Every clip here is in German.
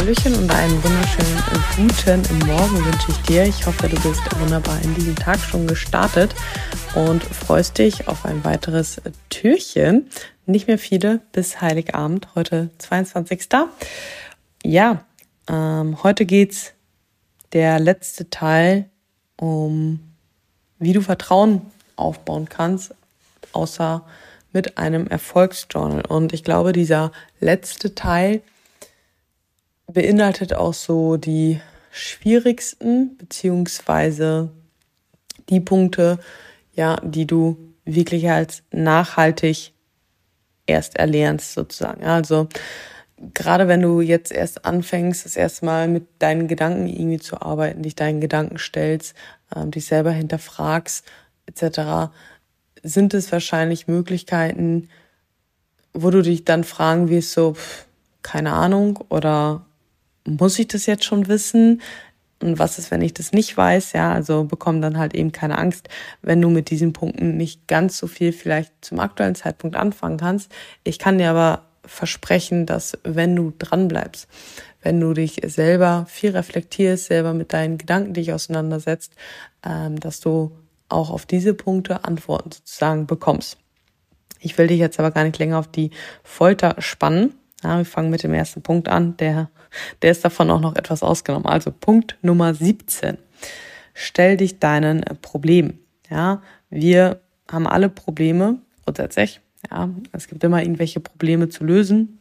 Hallöchen und einen wunderschönen guten Morgen wünsche ich dir. Ich hoffe, du bist wunderbar in diesen Tag schon gestartet und freust dich auf ein weiteres Türchen. Nicht mehr viele bis Heiligabend, heute 22. Ja, ähm, heute geht's der letzte Teil um, wie du Vertrauen aufbauen kannst, außer mit einem Erfolgsjournal. Und ich glaube, dieser letzte Teil beinhaltet auch so die schwierigsten beziehungsweise die Punkte, ja, die du wirklich als nachhaltig erst erlernst sozusagen. Also gerade wenn du jetzt erst anfängst, das erste Mal mit deinen Gedanken irgendwie zu arbeiten, dich deinen Gedanken stellst, ähm, dich selber hinterfragst etc., sind es wahrscheinlich Möglichkeiten, wo du dich dann fragen wirst, so, pff, keine Ahnung, oder muss ich das jetzt schon wissen? Und was ist, wenn ich das nicht weiß? Ja, also bekomm dann halt eben keine Angst, wenn du mit diesen Punkten nicht ganz so viel vielleicht zum aktuellen Zeitpunkt anfangen kannst. Ich kann dir aber versprechen, dass wenn du dran bleibst, wenn du dich selber viel reflektierst, selber mit deinen Gedanken dich auseinandersetzt, ähm, dass du auch auf diese Punkte Antworten sozusagen bekommst. Ich will dich jetzt aber gar nicht länger auf die Folter spannen. Ja, wir fangen mit dem ersten Punkt an. Der, der ist davon auch noch etwas ausgenommen. Also Punkt Nummer 17. Stell dich deinen Problemen. Ja, wir haben alle Probleme grundsätzlich. Ja, es gibt immer irgendwelche Probleme zu lösen.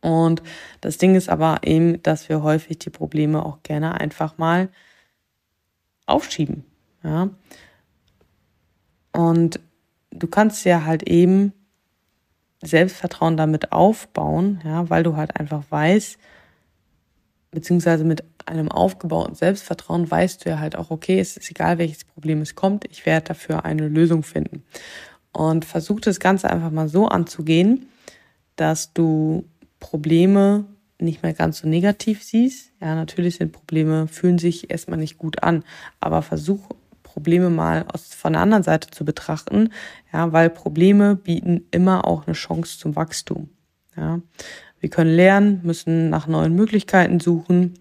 Und das Ding ist aber eben, dass wir häufig die Probleme auch gerne einfach mal aufschieben. Ja. Und du kannst ja halt eben Selbstvertrauen damit aufbauen, ja, weil du halt einfach weißt, beziehungsweise mit einem aufgebauten Selbstvertrauen weißt du ja halt auch, okay, es ist egal, welches Problem es kommt, ich werde dafür eine Lösung finden. Und versuch das Ganze einfach mal so anzugehen, dass du Probleme nicht mehr ganz so negativ siehst. Ja, natürlich sind Probleme, fühlen sich erstmal nicht gut an, aber versuch Probleme mal aus, von der anderen Seite zu betrachten, ja, weil Probleme bieten immer auch eine Chance zum Wachstum. Ja. Wir können lernen, müssen nach neuen Möglichkeiten suchen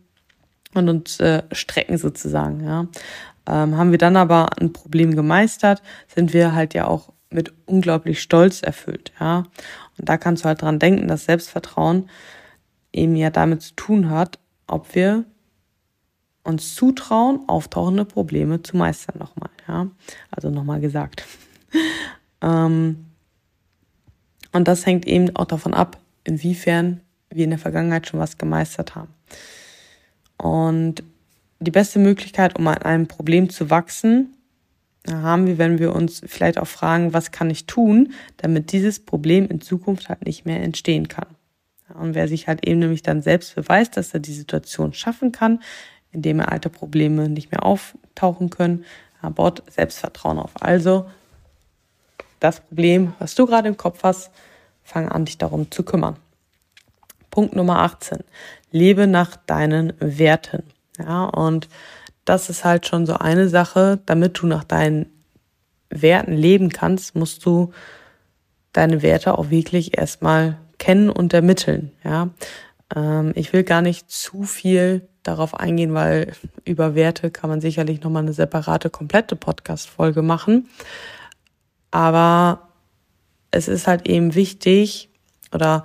und uns äh, strecken sozusagen. Ja. Ähm, haben wir dann aber ein Problem gemeistert, sind wir halt ja auch mit unglaublich Stolz erfüllt. Ja. Und da kannst du halt dran denken, dass Selbstvertrauen eben ja damit zu tun hat, ob wir uns zutrauen, auftauchende Probleme zu meistern nochmal. Ja? Also nochmal gesagt. ähm, und das hängt eben auch davon ab, inwiefern wir in der Vergangenheit schon was gemeistert haben. Und die beste Möglichkeit, um an einem Problem zu wachsen, haben wir, wenn wir uns vielleicht auch fragen, was kann ich tun, damit dieses Problem in Zukunft halt nicht mehr entstehen kann. Und wer sich halt eben nämlich dann selbst beweist, dass er die Situation schaffen kann, indem er alte Probleme nicht mehr auftauchen können. Er baut Selbstvertrauen auf. Also das Problem, was du gerade im Kopf hast, fang an, dich darum zu kümmern. Punkt Nummer 18. Lebe nach deinen Werten. Ja, und das ist halt schon so eine Sache, damit du nach deinen Werten leben kannst, musst du deine Werte auch wirklich erstmal kennen und ermitteln. Ja, ähm, ich will gar nicht zu viel darauf eingehen, weil über Werte kann man sicherlich nochmal eine separate, komplette Podcast-Folge machen. Aber es ist halt eben wichtig oder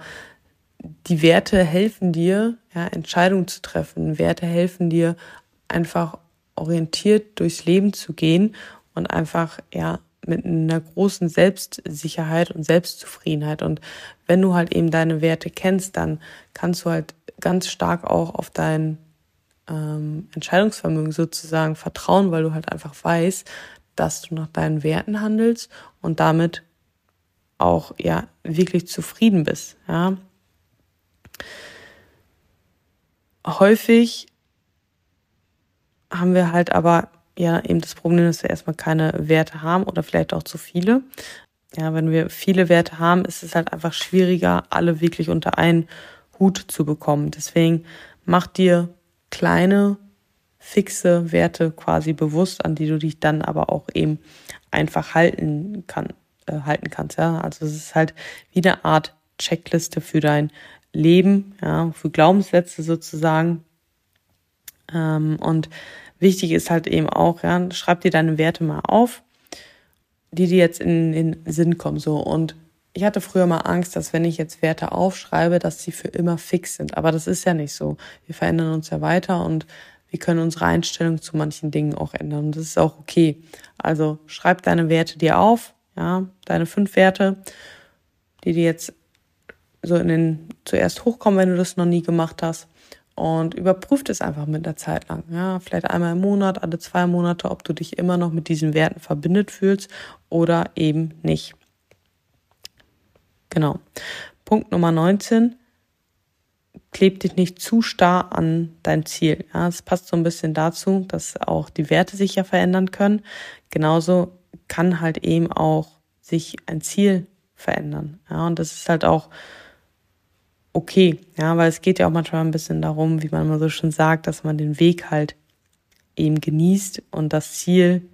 die Werte helfen dir, ja, Entscheidungen zu treffen. Werte helfen dir, einfach orientiert durchs Leben zu gehen und einfach, ja, mit einer großen Selbstsicherheit und Selbstzufriedenheit. Und wenn du halt eben deine Werte kennst, dann kannst du halt ganz stark auch auf dein ähm, Entscheidungsvermögen sozusagen vertrauen, weil du halt einfach weißt, dass du nach deinen Werten handelst und damit auch ja wirklich zufrieden bist. Ja. Häufig haben wir halt aber ja eben das Problem, dass wir erstmal keine Werte haben oder vielleicht auch zu viele. Ja, wenn wir viele Werte haben, ist es halt einfach schwieriger, alle wirklich unter einen Hut zu bekommen. Deswegen mach dir kleine, fixe Werte quasi bewusst, an die du dich dann aber auch eben einfach halten, kann, äh, halten kannst. Ja? Also es ist halt wie eine Art Checkliste für dein leben, ja, für Glaubenssätze sozusagen. Ähm, und wichtig ist halt eben auch, ja, schreib dir deine Werte mal auf, die dir jetzt in den Sinn kommen, so. Und ich hatte früher mal Angst, dass wenn ich jetzt Werte aufschreibe, dass sie für immer fix sind. Aber das ist ja nicht so. Wir verändern uns ja weiter und wir können unsere Einstellung zu manchen Dingen auch ändern. Und das ist auch okay. Also schreib deine Werte dir auf, ja, deine fünf Werte, die dir jetzt so in den zuerst hochkommen, wenn du das noch nie gemacht hast. Und überprüft es einfach mit der Zeit lang. Ja, vielleicht einmal im Monat, alle zwei Monate, ob du dich immer noch mit diesen Werten verbindet fühlst oder eben nicht. Genau. Punkt Nummer 19. Kleb dich nicht zu starr an dein Ziel. Ja, es passt so ein bisschen dazu, dass auch die Werte sich ja verändern können. Genauso kann halt eben auch sich ein Ziel verändern. Ja, und das ist halt auch okay. Ja, weil es geht ja auch manchmal ein bisschen darum, wie man immer so schon sagt, dass man den Weg halt eben genießt und das Ziel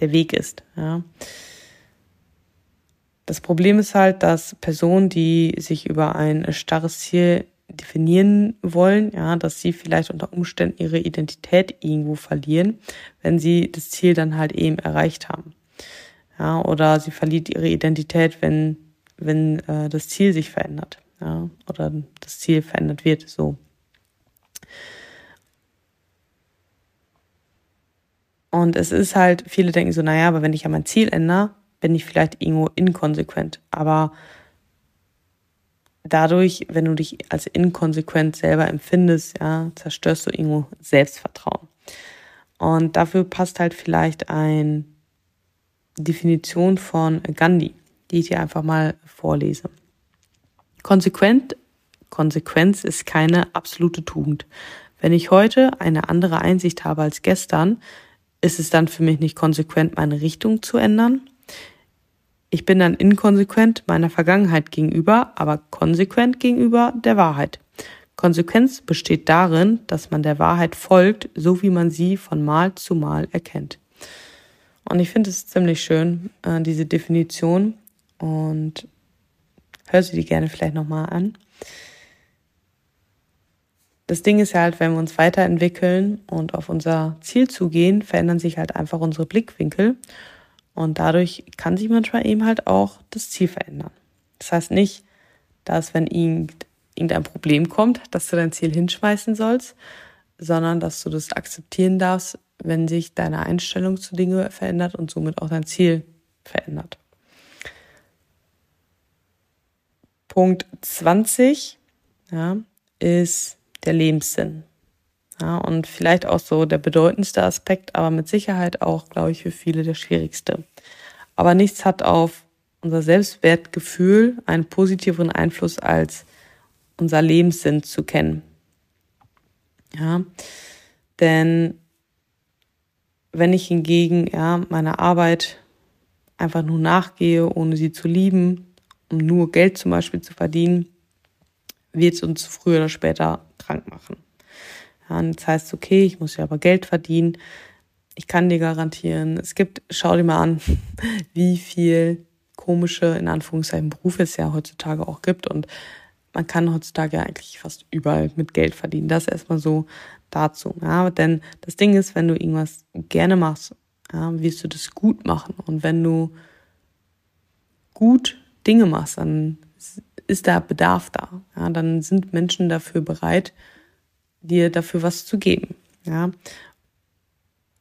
der Weg ist. Ja. Das Problem ist halt, dass Personen, die sich über ein starres Ziel definieren wollen, ja, dass sie vielleicht unter Umständen ihre Identität irgendwo verlieren, wenn sie das Ziel dann halt eben erreicht haben. Ja, oder sie verliert ihre Identität, wenn, wenn äh, das Ziel sich verändert, ja, oder das Ziel verändert wird, so. Und es ist halt, viele denken so, naja, aber wenn ich ja mein Ziel ändere, bin ich vielleicht irgendwo inkonsequent. Aber dadurch, wenn du dich als inkonsequent selber empfindest, ja, zerstörst du irgendwo Selbstvertrauen. Und dafür passt halt vielleicht eine Definition von Gandhi, die ich dir einfach mal vorlese. Konsequent, Konsequenz ist keine absolute Tugend. Wenn ich heute eine andere Einsicht habe als gestern, ist es dann für mich nicht konsequent, meine Richtung zu ändern? Ich bin dann inkonsequent meiner Vergangenheit gegenüber, aber konsequent gegenüber der Wahrheit. Konsequenz besteht darin, dass man der Wahrheit folgt, so wie man sie von Mal zu Mal erkennt. Und ich finde es ziemlich schön, äh, diese Definition. Und hör sie dir gerne vielleicht nochmal an. Das Ding ist ja halt, wenn wir uns weiterentwickeln und auf unser Ziel zugehen, verändern sich halt einfach unsere Blickwinkel. Und dadurch kann sich manchmal eben halt auch das Ziel verändern. Das heißt nicht, dass wenn irgendein Problem kommt, dass du dein Ziel hinschmeißen sollst, sondern dass du das akzeptieren darfst, wenn sich deine Einstellung zu Dingen verändert und somit auch dein Ziel verändert. Punkt 20 ja, ist der Lebenssinn. Ja, und vielleicht auch so der bedeutendste Aspekt, aber mit Sicherheit auch, glaube ich, für viele der schwierigste. Aber nichts hat auf unser Selbstwertgefühl einen positiveren Einfluss als unser Lebenssinn zu kennen. Ja, denn wenn ich hingegen ja meiner Arbeit einfach nur nachgehe, ohne sie zu lieben, um nur Geld zum Beispiel zu verdienen, wird es uns früher oder später krank machen. Ja, und das heißt, okay, ich muss ja aber Geld verdienen. Ich kann dir garantieren, es gibt, schau dir mal an, wie viel komische, in Anführungszeichen, Berufe es ja heutzutage auch gibt. Und man kann heutzutage ja eigentlich fast überall mit Geld verdienen. Das erstmal so dazu. Ja, denn das Ding ist, wenn du irgendwas gerne machst, ja, wirst du das gut machen. Und wenn du gut Dinge machst, dann ist da Bedarf da. Ja, dann sind Menschen dafür bereit, dir dafür was zu geben. Ja,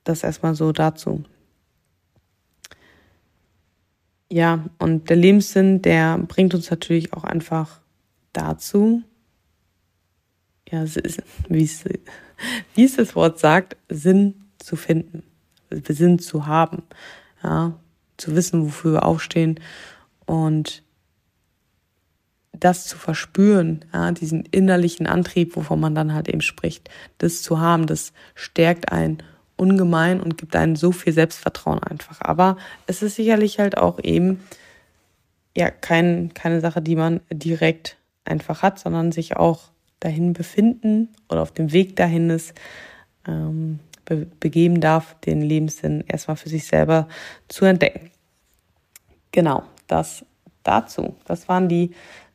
das erstmal so dazu. Ja, und der Lebenssinn, der bringt uns natürlich auch einfach dazu, ja, wie es, wie es das Wort sagt, Sinn zu finden, Sinn zu haben, ja, zu wissen, wofür wir aufstehen und das zu verspüren, ja, diesen innerlichen Antrieb, wovon man dann halt eben spricht, das zu haben, das stärkt einen ungemein und gibt einen so viel Selbstvertrauen einfach. Aber es ist sicherlich halt auch eben ja kein, keine Sache, die man direkt einfach hat, sondern sich auch dahin befinden oder auf dem Weg dahin ist, ähm, be begeben darf, den Lebenssinn erstmal für sich selber zu entdecken. Genau, das dazu. Das waren die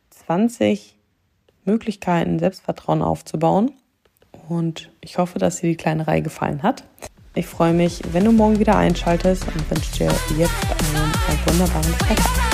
20 Möglichkeiten, Selbstvertrauen aufzubauen. Und ich hoffe, dass dir die kleine Reihe gefallen hat. Ich freue mich, wenn du morgen wieder einschaltest und wünsche dir jetzt einen, wunderbaren Tag.